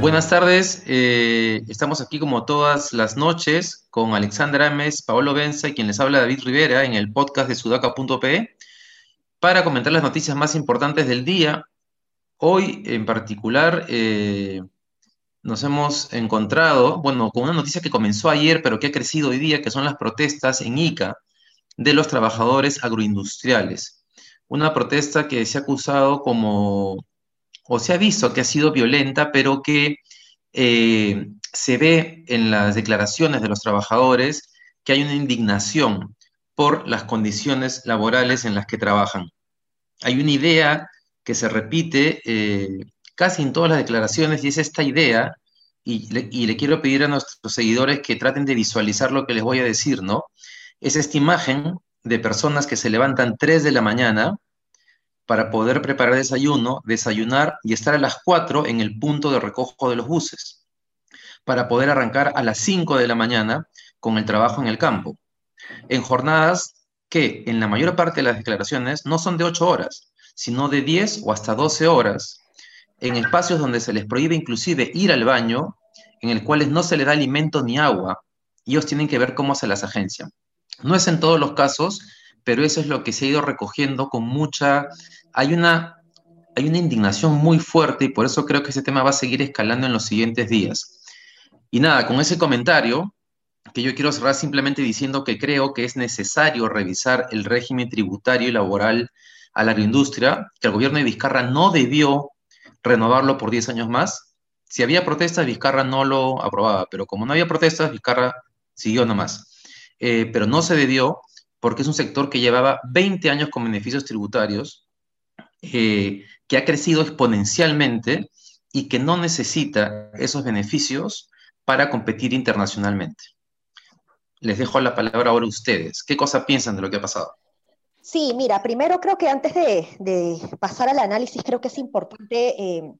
Buenas tardes, eh, estamos aquí como todas las noches con Alexandra Ames, Paolo Benza y quien les habla David Rivera en el podcast de sudaca.pe para comentar las noticias más importantes del día. Hoy en particular eh, nos hemos encontrado, bueno, con una noticia que comenzó ayer pero que ha crecido hoy día, que son las protestas en Ica de los trabajadores agroindustriales. Una protesta que se ha acusado como o se ha visto que ha sido violenta, pero que eh, se ve en las declaraciones de los trabajadores que hay una indignación por las condiciones laborales en las que trabajan. Hay una idea que se repite eh, casi en todas las declaraciones y es esta idea, y le, quiero pedir a nuestros seguidores que traten de visualizar lo que les voy a decir, ¿no? Es esta imagen de personas que se levantan 3 de la mañana, para poder preparar desayuno, desayunar y estar a las 4 en el punto de recojo de los buses, para poder arrancar a las 5 de la mañana con el trabajo en el campo, en jornadas que en la mayor parte de las declaraciones no son de 8 horas, sino de 10 o hasta 12 horas, en espacios donde se les prohíbe inclusive ir al baño, en el cuales no se les da alimento ni agua, y ellos tienen que ver cómo se las agencian. No es en todos los casos, pero eso es lo que se ha ido recogiendo con mucha hay una, hay una indignación muy fuerte y por eso creo que ese tema va a seguir escalando en los siguientes días. Y nada, con ese comentario, que yo quiero cerrar simplemente diciendo que creo que es necesario revisar el régimen tributario y laboral a la agroindustria, que el gobierno de Vizcarra no debió renovarlo por 10 años más. Si había protestas, Vizcarra no lo aprobaba, pero como no había protestas, Vizcarra siguió nomás. Eh, pero no se debió porque es un sector que llevaba 20 años con beneficios tributarios eh, que ha crecido exponencialmente y que no necesita esos beneficios para competir internacionalmente. Les dejo la palabra ahora a ustedes. ¿Qué cosa piensan de lo que ha pasado? Sí, mira, primero creo que antes de, pasar al análisis, creo que es importante eh,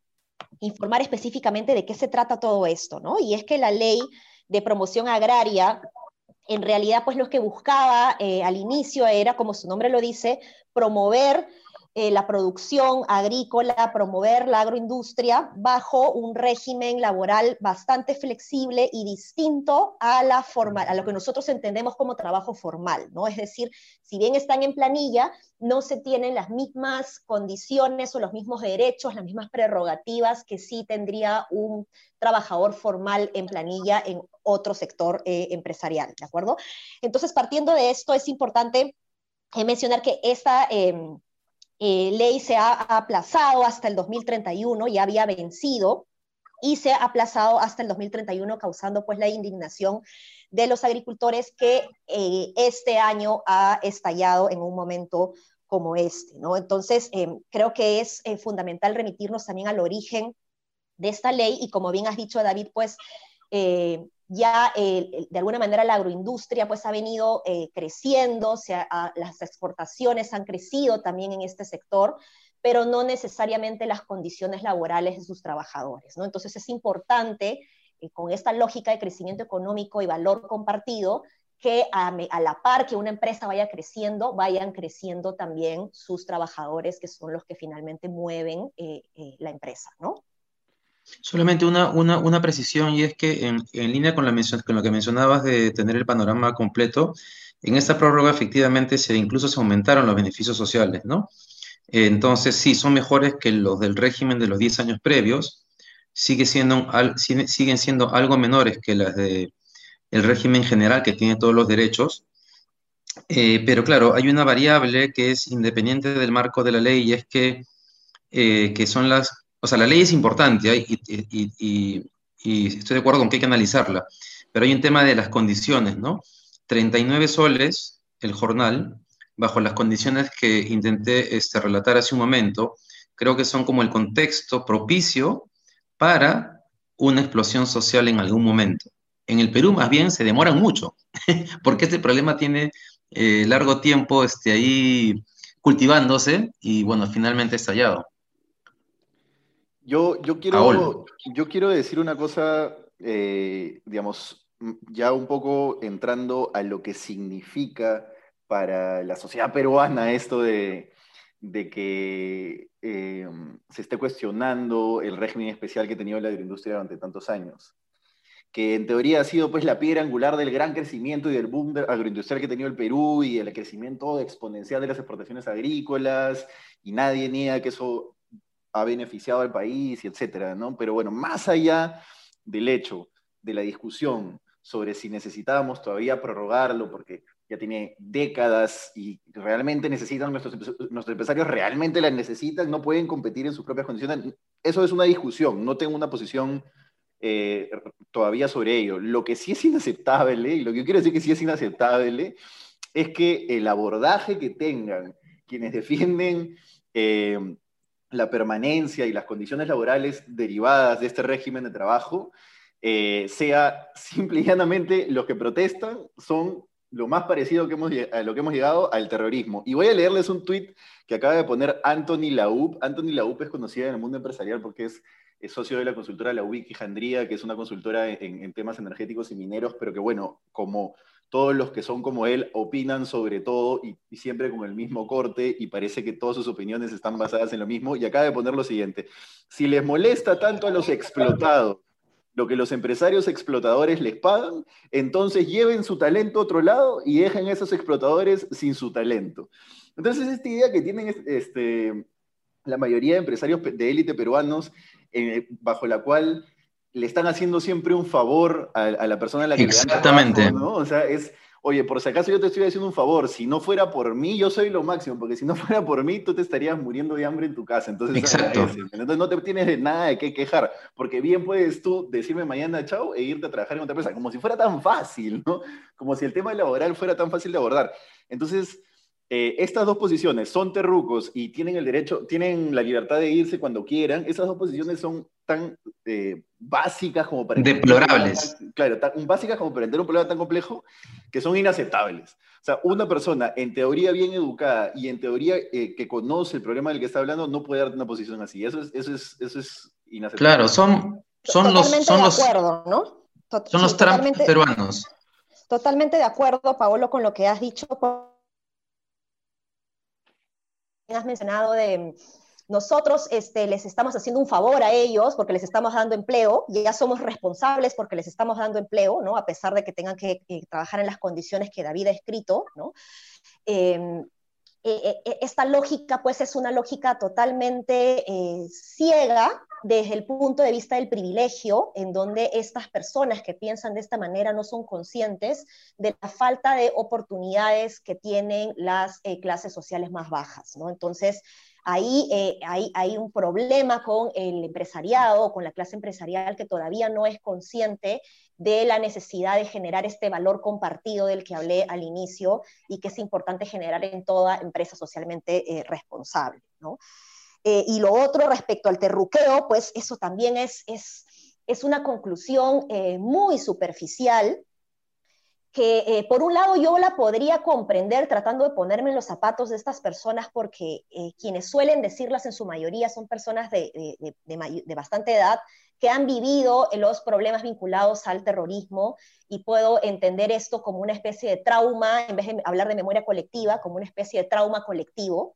informar específicamente de qué se trata todo esto, ¿no? Y es que la ley de promoción agraria, en realidad, pues lo que buscaba eh, al inicio era, como su nombre lo dice, promover eh, la producción agrícola, promover la agroindustria bajo un régimen laboral bastante flexible y distinto a, la forma, a lo que nosotros entendemos como trabajo formal, ¿no? Es decir, si bien están en planilla, no se tienen las mismas condiciones o los mismos derechos, las mismas prerrogativas que sí tendría un trabajador formal en planilla en otro sector eh, empresarial, ¿de acuerdo? Entonces, partiendo de esto, es importante eh, mencionar que esta em, eh, ley se ha aplazado hasta el 2031, ya había vencido, y se ha aplazado hasta el 2031, causando pues la indignación de los agricultores que eh, este año ha estallado en un momento como este, ¿no? Entonces, eh, creo que es fundamental remitirnos también al origen de esta ley y como bien has dicho, David, pues ya eh, de alguna manera la agroindustria pues ha venido eh, creciendo, las exportaciones han crecido también en este sector, pero no necesariamente las condiciones laborales de sus trabajadores. ¿no? Entonces es importante, eh, con esta lógica de crecimiento económico y valor compartido, que a, la par que una empresa vaya creciendo, vayan creciendo también sus trabajadores, que son los que finalmente mueven la empresa, ¿no? Solamente una, una, precisión y es que en, línea con, la con lo que mencionabas de tener el panorama completo, en esta prórroga efectivamente se, incluso se aumentaron los beneficios sociales, ¿no? Entonces sí, son mejores que los del régimen de los 10 años previos, sigue siendo, siguen siendo algo menores que las del régimen general que tiene todos los derechos, eh, pero claro, hay una variable que es independiente del marco de la ley y es que, eh, que son las o sea, la ley es importante y, estoy de acuerdo con que hay que analizarla, pero hay un tema de las condiciones, ¿no? 39 soles el jornal, bajo las condiciones que intenté este, relatar hace un momento, creo que son como el contexto propicio para una explosión social en algún momento. En el Perú más bien se demoran mucho, porque este problema tiene eh, largo tiempo este, ahí cultivándose y bueno, finalmente estallado. Yo, yo, quiero, yo quiero decir una cosa, eh, digamos, ya un poco entrando a lo que significa para la sociedad peruana esto de, que eh, se esté cuestionando el régimen especial que ha tenido la agroindustria durante tantos años que en teoría ha sido pues la piedra angular del gran crecimiento y del boom agroindustrial que ha tenido el Perú y el crecimiento exponencial de las exportaciones agrícolas, y nadie niega que eso ha beneficiado al país, y etcétera, ¿no? Pero bueno, más allá del hecho, de la discusión sobre si necesitábamos todavía prorrogarlo, porque ya tiene décadas y realmente necesitan, nuestros, nuestros empresarios realmente la necesitan, no pueden competir en sus propias condiciones. Eso es una discusión, no tengo una posición eh, todavía sobre ello. Lo que sí es inaceptable, y lo que yo quiero decir que sí es inaceptable, es que el abordaje que tengan quienes defienden eh, la permanencia y las condiciones laborales derivadas de este régimen de trabajo, eh, sea simple y llanamente los que protestan son lo más parecido que hemos, a lo que hemos llegado al terrorismo. Y voy a leerles un tuit que acaba de poner Anthony Laub. Anthony Laub es conocida en el mundo empresarial porque es, socio de la consultora La Jandría, que es una consultora en, temas energéticos y mineros, pero que bueno, como todos los que son como él opinan sobre todo y, y, siempre con el mismo corte y parece que todas sus opiniones están basadas en lo mismo. Y acaba de poner lo siguiente, si les molesta tanto a los explotados, lo que los empresarios explotadores les pagan, entonces lleven su talento a otro lado y dejen a esos explotadores sin su talento. Entonces, esta idea que tienen este, la mayoría de empresarios de élite peruanos, eh, bajo la cual le están haciendo siempre un favor a, la persona a la que Exactamente. le dan trabajo, ¿no? O sea, es oye, por si acaso yo te estoy haciendo un favor, si no fuera por mí, yo soy lo máximo, porque si no fuera por mí, tú te estarías muriendo de hambre en tu casa. Entonces, Exacto. entonces no te tienes nada de qué quejar, porque bien puedes tú decirme mañana chao e irte a trabajar en otra empresa, como si fuera tan fácil, ¿no? Como si el tema laboral fuera tan fácil de abordar. Entonces, eh, estas dos posiciones son terrucos y tienen el derecho, tienen la libertad de irse cuando quieran. Esas dos posiciones son tan eh, básicas como para... Deplorables. claro, tan básicas como para entender un problema tan complejo que son inaceptables. O sea, una persona en teoría bien educada y en teoría eh, que conoce el problema del que está hablando no puede dar una posición así. Eso es, eso es, eso es inaceptable. Claro, son, son los... Son los, acuerdo, ¿no? son los Trump peruanos. Totalmente de acuerdo, Paolo, con lo que has dicho has mencionado de nosotros este, les estamos haciendo un favor a ellos porque les estamos dando empleo, y ya somos responsables porque les estamos dando empleo, ¿no? A pesar de que tengan que, trabajar en las condiciones que David ha escrito, ¿no? Em, e, e, esta lógica, pues, es una lógica totalmente eh, ciega desde el punto de vista del privilegio, en donde estas personas que piensan de esta manera no son conscientes de la falta de oportunidades que tienen las eh, clases sociales más bajas, ¿no? Entonces, ahí eh, hay, hay, un problema con el empresariado, con la clase empresarial que todavía no es consciente de la necesidad de generar este valor compartido del que hablé al inicio y que es importante generar en toda empresa socialmente eh, responsable, ¿no? Eh, y lo otro respecto al terruqueo, pues eso también es, es, es una conclusión eh, muy superficial que eh, por un lado yo la podría comprender tratando de ponerme en los zapatos de estas personas porque quienes suelen decirlas en su mayoría son personas de, de, de, bastante edad que han vivido los problemas vinculados al terrorismo y puedo entender esto como una especie de trauma, en vez de hablar de memoria colectiva, como una especie de trauma colectivo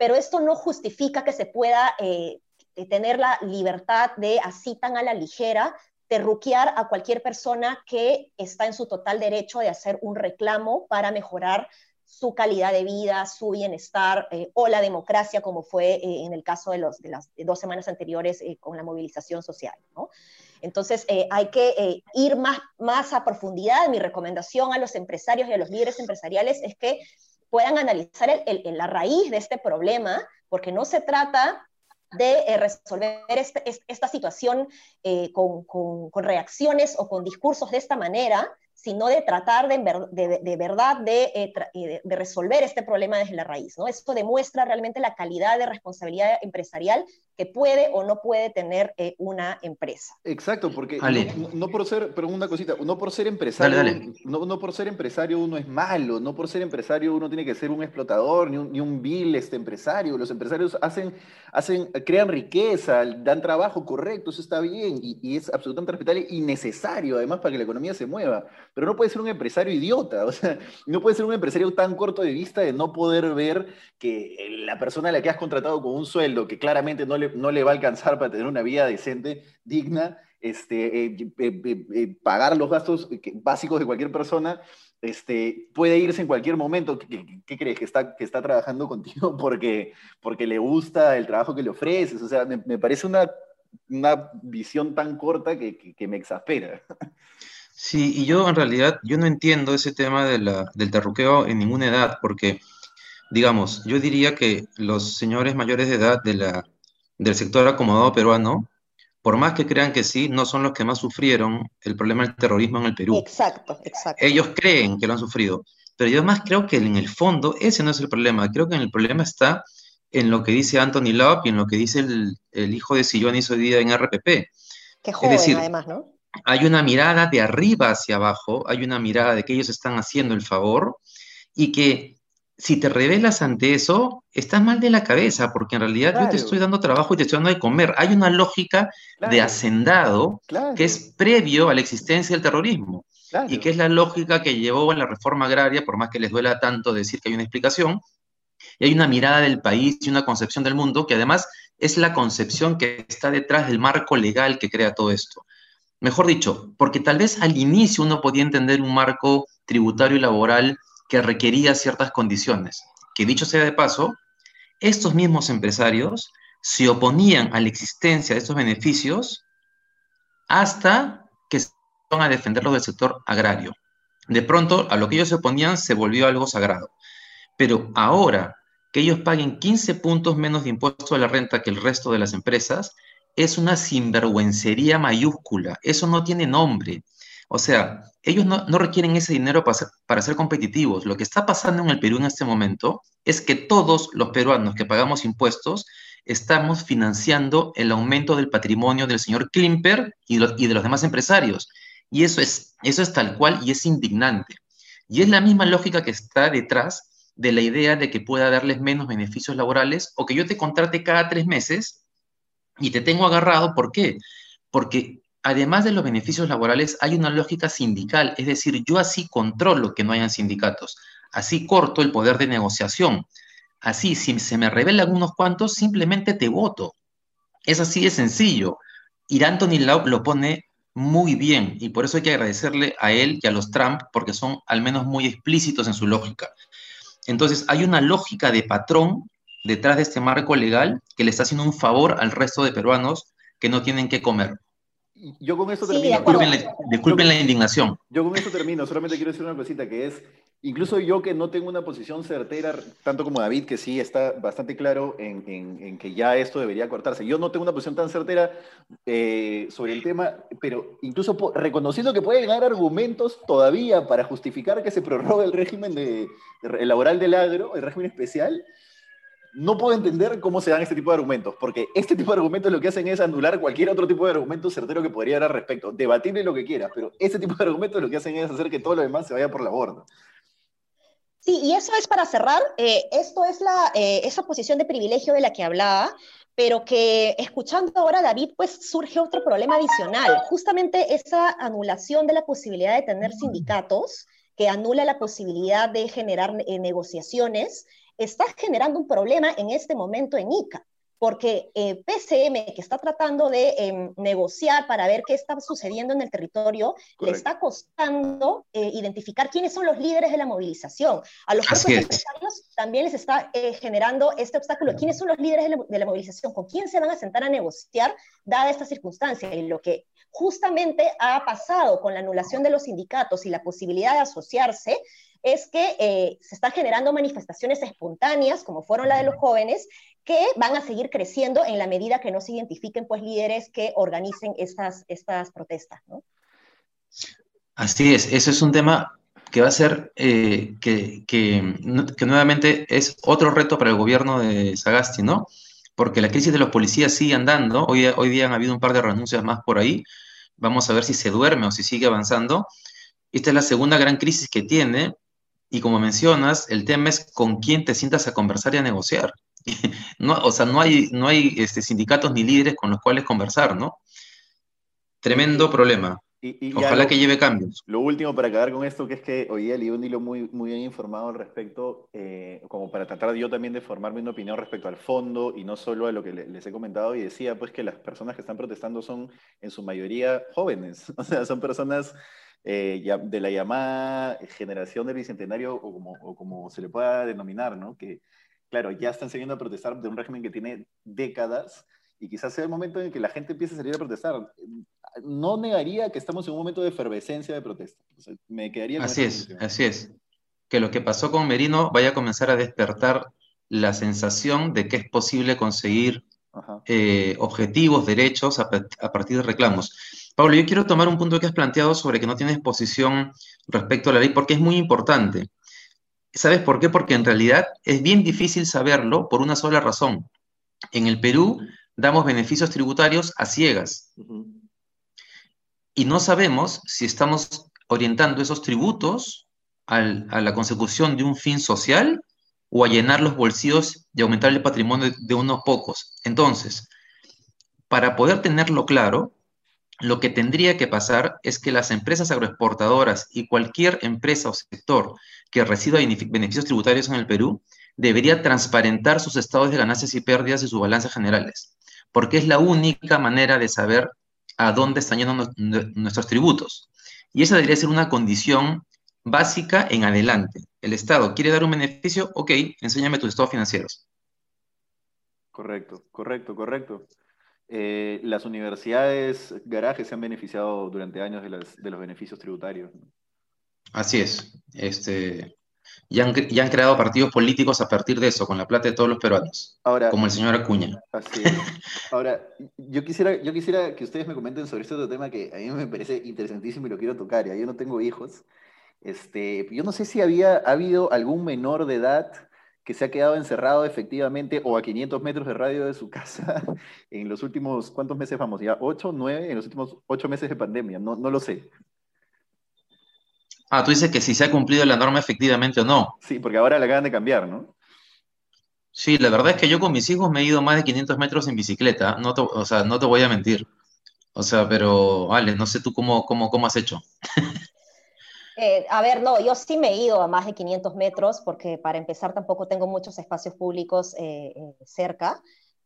pero esto no justifica que se pueda eh, tener la libertad de así tan a la ligera terruquear a cualquier persona que está en su total derecho de hacer un reclamo para mejorar su calidad de vida, su bienestar eh, o la democracia, como fue eh, en el caso de, los, de las dos semanas anteriores con la movilización social. Entonces, hay que ir más a profundidad. Mi recomendación a los empresarios y a los líderes empresariales es que puedan analizar el, la raíz de este problema, porque no se trata de eh, resolver este, esta situación eh, con, con, reacciones o con discursos de esta manera, sino de tratar de, de, verdad eh, de, de, resolver este problema desde la raíz. ¿no? Esto demuestra realmente la calidad de responsabilidad empresarial que puede o no puede tener eh, una empresa. Exacto, porque no, por ser, pero una cosita, no por ser empresario, No, no, por ser empresario uno es malo, no por ser empresario uno tiene que ser un explotador, ni un, ni un vil este empresario. Los empresarios hacen, hacen, crean riqueza, dan trabajo correcto, eso está bien, y, y es absolutamente respetable y necesario además para que la economía se mueva. Pero no puede ser un empresario idiota, o sea, no puede ser un empresario tan corto de vista de no poder ver que la persona a la que has contratado con un sueldo que claramente no le no le va a alcanzar para tener una vida decente, digna, este, eh, eh, eh, pagar los gastos básicos de cualquier persona, este, puede irse en cualquier momento. ¿Qué, crees? ¿Que está, que está trabajando contigo porque, porque le gusta el trabajo que le ofreces? O sea, me, parece una, una, visión tan corta que, que, me exaspera. Sí, y yo en realidad, yo no entiendo ese tema de la, del terruqueo en ninguna edad, porque, digamos, yo diría que los señores mayores de edad de la, del sector acomodado peruano, por más que crean que sí, no son los que más sufrieron el problema del terrorismo en el Perú. Exacto, exacto. Ellos creen que lo han sufrido, pero yo más creo que en el fondo ese no es el problema. Creo que el problema está en lo que dice Anthony Love y en lo que dice el, hijo de Sillonis hoy día en RPP. Que joven, es decir, además, ¿no? Hay una mirada de arriba hacia abajo, hay una mirada de que ellos están haciendo el favor y que si te revelas ante eso, estás mal de la cabeza, porque en realidad yo te estoy dando trabajo y te estoy dando de comer. Hay una lógica de hacendado que es previo a la existencia del terrorismo y que es la lógica que llevó a la reforma agraria, por más que les duela tanto decir que hay una explicación. Y hay una mirada del país y una concepción del mundo que además es la concepción que está detrás del marco legal que crea todo esto. Mejor dicho, porque tal vez al inicio uno podía entender un marco tributario y laboral que requería ciertas condiciones. Que dicho sea de paso, estos mismos empresarios se oponían a la existencia de estos beneficios hasta que se iban a defenderlos del sector agrario. De pronto, a lo que ellos se oponían se volvió algo sagrado. Pero ahora que ellos paguen 15 puntos menos de impuesto a la renta que el resto de las empresas, es una sinvergüencería mayúscula. Eso no tiene nombre. O sea, ellos no, requieren ese dinero para ser, para ser competitivos. Lo que está pasando en el Perú en este momento es que todos los peruanos que pagamos impuestos estamos financiando el aumento del patrimonio del señor Klimper y, de los demás empresarios. Y eso es, eso es tal cual y es indignante. Y es la misma lógica que está detrás de la idea de que pueda darles menos beneficios laborales o que yo te contrate cada tres meses y te tengo agarrado. ¿Por qué? Porque además de los beneficios laborales, hay una lógica sindical, es decir, yo así controlo que no hayan sindicatos, así corto el poder de negociación, así, si se me revelan unos cuantos, simplemente te voto. Es así de sencillo. Y Anthony Lau lo pone muy bien, y por eso hay que agradecerle a él y a los Trump, porque son al menos muy explícitos en su lógica. Entonces, hay una lógica de patrón detrás de este marco legal que le está haciendo un favor al resto de peruanos que no tienen que comer yo con esto termino. disculpen, la, indignación. Yo con esto termino, solamente quiero decir una cosita que es, incluso yo que no tengo una posición certera, tanto como David, que sí está bastante claro en, en, que ya esto debería cortarse. Yo no tengo una posición tan certera eh, sobre el tema, pero incluso reconociendo que pueden haber argumentos todavía para justificar que se prorrogue el régimen de, de, laboral del agro, el régimen especial, no puedo entender cómo se dan este tipo de argumentos, porque este tipo de argumentos lo que hacen es anular cualquier otro tipo de argumento certero que podría dar al respecto. Debatible lo que quieras, pero este tipo de argumentos lo que hacen es hacer que todo lo demás se vaya por la borda. Sí, y eso es para cerrar. Eh, esto es la, eh, esa posición de privilegio de la que hablaba, pero que escuchando ahora David, pues surge otro problema adicional. Justamente esa anulación de la posibilidad de tener sindicatos, que anula la posibilidad de generar eh, negociaciones, está generando un problema en este momento en ICA, porque eh, PCM, que está tratando de em, negociar para ver qué está sucediendo en el territorio, le está costando eh, identificar quiénes son los líderes de la movilización. A los propios empresarios también les está eh, generando este obstáculo. ¿Quiénes son los líderes de la, de la movilización? ¿Con quién se van a sentar a negociar dada esta circunstancia? Y lo que justamente ha pasado con la anulación de los sindicatos y la posibilidad de asociarse es que eh, se están generando manifestaciones espontáneas, como fueron la de los jóvenes, que van a seguir creciendo en la medida que no se identifiquen pues líderes que organicen estas, estas protestas, ¿no? Así es, eso es un tema que va a ser, eh, que, que, que, nuevamente es otro reto para el gobierno de Sagasti, ¿no? Porque la crisis de los policías sigue andando, hoy, hoy día han habido un par de renuncias más por ahí, vamos a ver si se duerme o si sigue avanzando. Esta es la segunda gran crisis que tiene, y como mencionas, el tema es con quién te sientas a conversar y a negociar. no, o sea, no hay, no hay este, sindicatos ni líderes con los cuales conversar, ¿no? Tremendo problema. Y, Ojalá que lleve cambios. Lo último para acabar con esto, que es que hoy día leí un hilo muy, muy bien informado al respecto, eh, como para tratar yo también de formarme una opinión respecto al fondo y no solo a lo que les he comentado, y decía pues que las personas que están protestando son en su mayoría jóvenes, o sea, son personas eh, de la llamada generación del bicentenario o como, o como se le pueda denominar, ¿no? Que claro, ya están saliendo a protestar de un régimen que tiene décadas y quizás sea el momento en que la gente empiece a salir a protestar. No negaría que estamos en un momento de efervescencia de protesta. me quedaría así es, así es. Que lo que pasó con Merino vaya a comenzar a despertar la sensación de que es posible conseguir eh, objetivos, derechos a, a, partir de reclamos. Pablo, yo quiero tomar un punto que has planteado sobre que no tienes posición respecto a la ley, porque es muy importante. ¿Sabes por qué? Porque en realidad es bien difícil saberlo por una sola razón. En el Perú damos beneficios tributarios a ciegas. Y no sabemos si estamos orientando esos tributos a la consecución de un fin social o a llenar los bolsillos y aumentar el patrimonio de unos pocos. Entonces, para poder tenerlo claro, lo que tendría que pasar es que las empresas agroexportadoras y cualquier empresa o sector que reciba beneficios tributarios en el Perú debería transparentar sus estados de ganancias y pérdidas y sus balances generales porque es la única manera de saber a dónde están yendo nuestros tributos. Y esa debería ser una condición básica en adelante. El Estado quiere dar un beneficio, ok, enséñame tus estados financieros. Correcto, correcto, correcto. Eh, las universidades garajes se han beneficiado durante años de, de los beneficios tributarios. Así es. Este, y han, han, creado partidos políticos a partir de eso, con la plata de todos los peruanos, Ahora, como el señor Acuña. Así Ahora, yo quisiera, yo quisiera que ustedes me comenten sobre este otro tema que a mí me parece interesantísimo y lo quiero tocar. Ya yo no tengo hijos. Este, yo no sé si había ha habido algún menor de edad que se ha quedado encerrado efectivamente o a 500 metros de radio de su casa en los últimos, ¿cuántos meses vamos? ¿Ya 8, 9? En los últimos 8 meses de pandemia, no, no lo sé. Ah, tú dices que si se ha cumplido la norma efectivamente o no. Sí, porque ahora la acaban de cambiar, ¿no? Sí, la verdad es que yo con mis hijos me he ido más de 500 metros en bicicleta, no o sea, no te voy a mentir. O sea, pero vale, no sé tú cómo, cómo, cómo has hecho. Eh, a ver, no, yo sí me he ido a más de 500 metros porque para empezar tampoco tengo muchos espacios públicos eh, eh, cerca,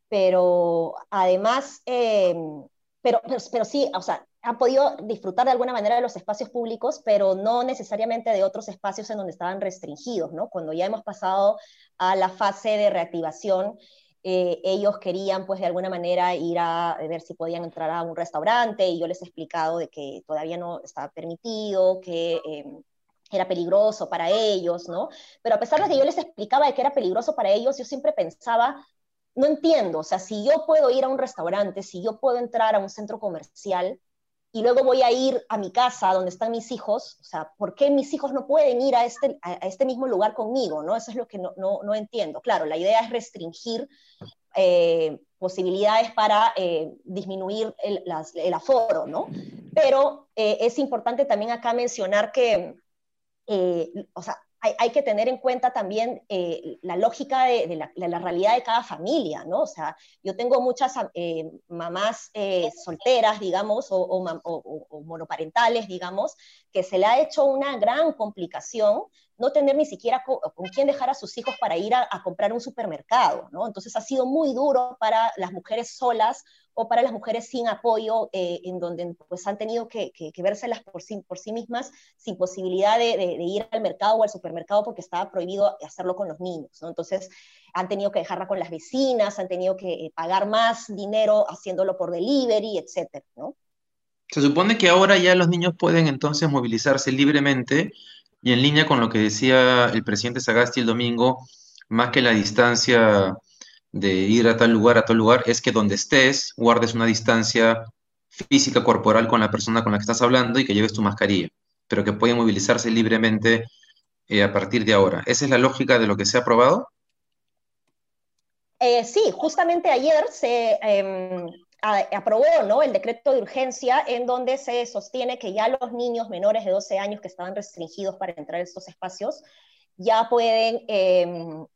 pero además, pero, pero, pero, sí, o sea, han podido disfrutar de alguna manera de los espacios públicos, pero no necesariamente de otros espacios en donde estaban restringidos, ¿no? Cuando ya hemos pasado a la fase de reactivación, eh, ellos querían, pues, de alguna manera ir a ver si podían entrar a un restaurante y yo les he explicado de que todavía no estaba permitido, que em, era peligroso para ellos, ¿no? Pero a pesar de que yo les explicaba de que era peligroso para ellos, yo siempre pensaba, no entiendo, o sea, si yo puedo ir a un restaurante, si yo puedo entrar a un centro comercial, y luego voy a ir a mi casa donde están mis hijos, o sea, ¿por qué mis hijos no pueden ir a este, a este mismo lugar conmigo? ¿no? Eso es lo que no, no, no entiendo. Claro, la idea es restringir eh, posibilidades para eh, disminuir el, aforo, ¿no? Pero eh, es importante también acá mencionar que, o sea, hay, que tener en cuenta también eh, la lógica de, la, realidad de cada familia, ¿no? O sea, yo tengo muchas eh, mamás eh, solteras, digamos, o, monoparentales, digamos, que se le ha hecho una gran complicación no tener ni siquiera con, quién dejar a sus hijos para ir a, comprar un supermercado, ¿no? Entonces ha sido muy duro para las mujeres solas o para las mujeres sin apoyo, eh, en donde pues han tenido que, que, vérselas por sí, por sí mismas sin posibilidad de, ir al mercado o al supermercado porque estaba prohibido hacerlo con los niños, ¿no? Entonces han tenido que dejarla con las vecinas, han tenido que eh, pagar más dinero haciéndolo por delivery, etcétera. Se supone que ahora ya los niños pueden entonces movilizarse libremente y en línea con lo que decía el presidente Sagasti el domingo, más que la distancia de ir a tal lugar, a tal lugar, es que donde estés guardes una distancia física, corporal con la persona con la que estás hablando y que lleves tu mascarilla. pero que pueden movilizarse libremente eh, a partir de ahora. ¿Esa es la lógica de lo que se ha aprobado? Eh, sí, justamente ayer se aprobó el decreto de urgencia en donde se sostiene que ya los niños menores de 12 años que estaban restringidos para entrar a estos espacios ya pueden em,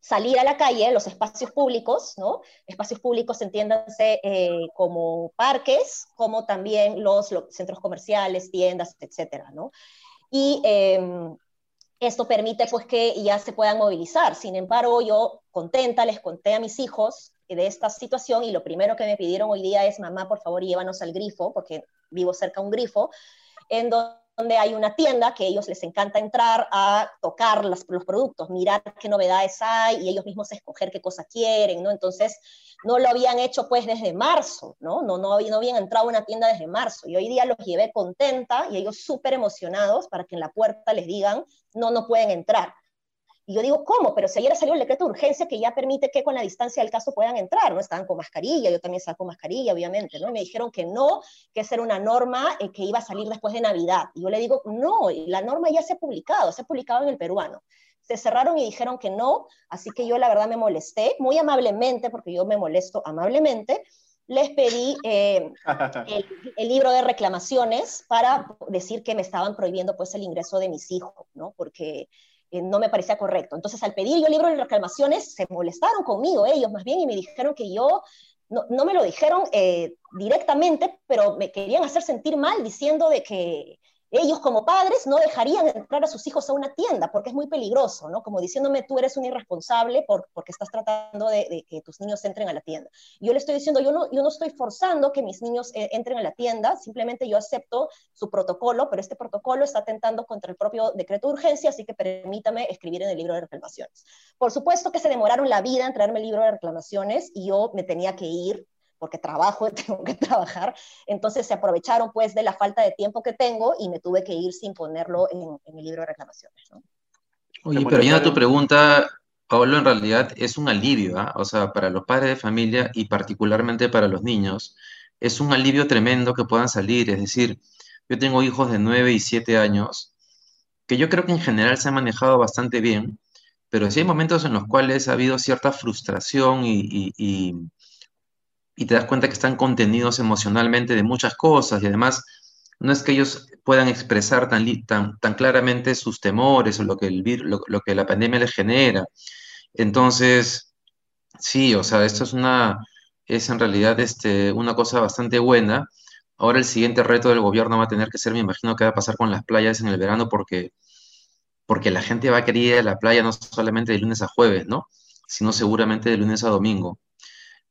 salir a la calle, los espacios públicos, ¿no? Espacios públicos entiéndanse eh, como parques, como también los, centros comerciales, tiendas, etcétera, ¿no? Y em, esto permite pues que ya se puedan movilizar. Sin embargo, yo contenta les conté a mis hijos de esta situación y lo primero que me pidieron hoy día es, mamá, por favor, llévanos al grifo, porque vivo cerca de un grifo, en donde hay una tienda que a ellos les encanta entrar a tocar los productos, mirar qué novedades hay y ellos mismos escoger qué cosa quieren, ¿no? Entonces, no lo habían hecho pues desde marzo, ¿no? No, no, no habían entrado a una tienda desde marzo y hoy día los llevé contenta y ellos súper emocionados para que en la puerta les digan, no, no pueden entrar. Y yo digo, ¿cómo? Pero si ayer salió el decreto de urgencia que ya permite que con la distancia del caso puedan entrar, ¿no? Estaban con mascarilla, yo también saco mascarilla, obviamente, ¿no? me dijeron que no, que esa era una norma eh, que iba a salir después de Navidad. Y yo le digo, no, la norma ya se ha publicado, se ha publicado en el peruano. Se cerraron y dijeron que no, así que yo la verdad me molesté, muy amablemente, porque yo me molesto amablemente, les pedí eh, el, el, libro de reclamaciones para decir que me estaban prohibiendo pues el ingreso de mis hijos, ¿no? Porque eh, no me parecía correcto. Entonces, al pedir yo libro de reclamaciones, se molestaron conmigo ellos más bien y me dijeron que yo, no, no me lo dijeron eh, directamente, pero me querían hacer sentir mal diciendo de que ellos como padres no dejarían entrar a sus hijos a una tienda porque es muy peligroso, ¿no? Como diciéndome, tú eres un irresponsable por, porque estás tratando de, que tus niños entren a la tienda. Yo le estoy diciendo, yo no, yo no estoy forzando que mis niños eh, entren a la tienda, simplemente yo acepto su protocolo, pero este protocolo está atentando contra el propio decreto de urgencia, así que permítame escribir en el libro de reclamaciones. Por supuesto que se demoraron la vida en traerme el libro de reclamaciones y yo me tenía que ir porque trabajo, tengo que trabajar, entonces se aprovecharon pues de la falta de tiempo que tengo y me tuve que ir sin ponerlo en, en el libro de reclamaciones. ¿no? Oye, pero ya tu pregunta, Pablo, en realidad es un alivio, ¿ah? o sea, para los padres de familia y particularmente para los niños, es un alivio tremendo que puedan salir, es decir, yo tengo hijos de 9 y 7 años, que yo creo que en general se han manejado bastante bien, pero sí hay momentos en los cuales ha habido cierta frustración y, y y te das cuenta que están contenidos emocionalmente de muchas cosas y además no es que ellos puedan expresar tan, tan, tan claramente sus temores o lo que, el lo, que la pandemia les genera. Entonces, sí, o sea, esto es una, es en realidad este, una cosa bastante buena. Ahora el siguiente reto del gobierno va a tener que ser, me imagino, qué va a pasar con las playas en el verano porque, porque la gente va a querer ir a la playa no solamente de lunes a jueves, ¿no? Sino seguramente de lunes a domingo.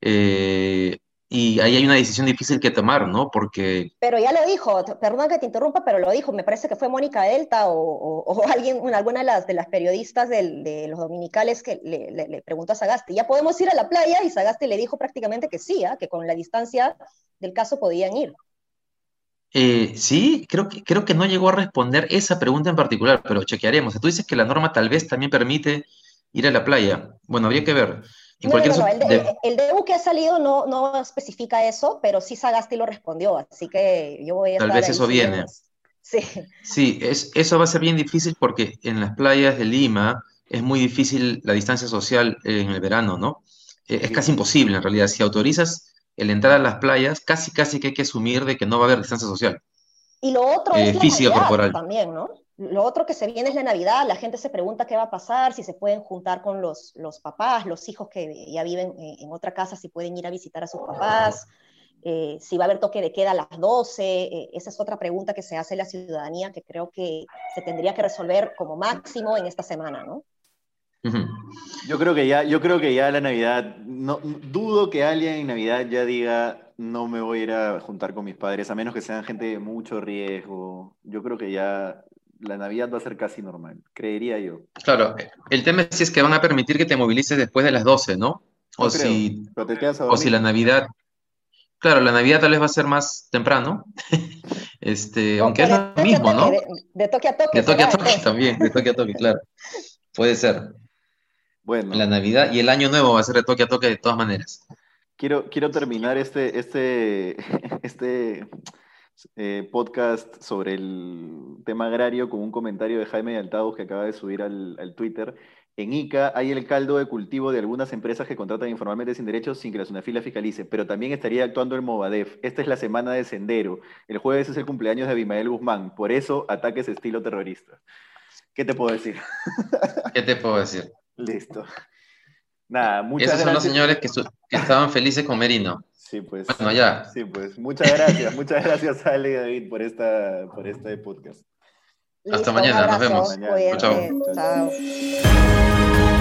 Eh, y ahí hay una decisión difícil que tomar, ¿no? Porque... Pero ya lo dijo, perdón que te interrumpa, pero lo dijo, me parece que fue Mónica Delta o, o, alguien, alguna de las, de las periodistas del, de los dominicales que le, le, preguntó a Sagasti, ¿ya podemos ir a la playa? Y Sagasti le dijo prácticamente que sí, ¿eh? que con la distancia del caso podían ir. Eh, sí, creo que, creo que no llegó a responder esa pregunta en particular, pero chequearemos. Tú dices que la norma tal vez también permite ir a la playa. Bueno, habría que ver. No, no, no, el, de, el, DU que ha salido no, no especifica eso, pero sí Sagasti lo respondió, así que yo voy a... Tal vez eso viene. Sí. Sí, es, eso va a ser bien difícil porque en las playas de Lima es muy difícil la distancia social en el verano, ¿no? E, es casi imposible en realidad. Si autorizas el entrar a las playas, casi casi que hay que asumir de que no va a haber distancia social. Y lo otro eh, es física corporal también, ¿no? Lo otro que se viene es la Navidad, la gente se pregunta qué va a pasar, si se pueden juntar con los, los papás, los hijos que ya viven en, otra casa, si pueden ir a visitar a sus papás, eh, si va a haber toque de queda a las 12, eh, esa es otra pregunta que se hace la ciudadanía que creo que se tendría que resolver como máximo en esta semana, ¿no? Yo creo que ya, yo creo que ya la Navidad, no, dudo que alguien en Navidad ya diga no me voy a ir a juntar con mis padres, a menos que sean gente de mucho riesgo. Yo creo que ya la Navidad va a ser casi normal, creería yo. Claro, el tema es si es que van a permitir que te movilices después de las 12, ¿no? O, si, o si la Navidad, claro, la Navidad tal vez va a ser más temprano, este, aunque es lo mismo, ¿no? De, toque a toque. De toque a toque también, de toque a toque, claro. Puede ser. Bueno. La Navidad y el Año Nuevo va a ser de toque a toque de todas maneras. Quiero, quiero terminar este, este, este eh, podcast sobre el tema agrario con un comentario de Jaime de Altavos que acaba de subir al, al Twitter. En ICA hay el caldo de cultivo de algunas empresas que contratan informalmente sin derechos sin que la SUNAFIL fiscalice, pero también estaría actuando el Movadef. Esta es la semana de Sendero. El jueves es el cumpleaños de Abimael Guzmán. Por eso, ataques estilo terrorista. ¿Qué te puedo decir? ¿Qué te puedo decir? Listo. Nada, muchas Esos son los señores que, estaban felices con Merino. Sí, pues. Bueno, ya. Sí, pues. Muchas gracias. muchas gracias, Ale y David, por, esta, por este podcast. Hasta Listo, mañana, nos vemos. Mañana. Chao. chao.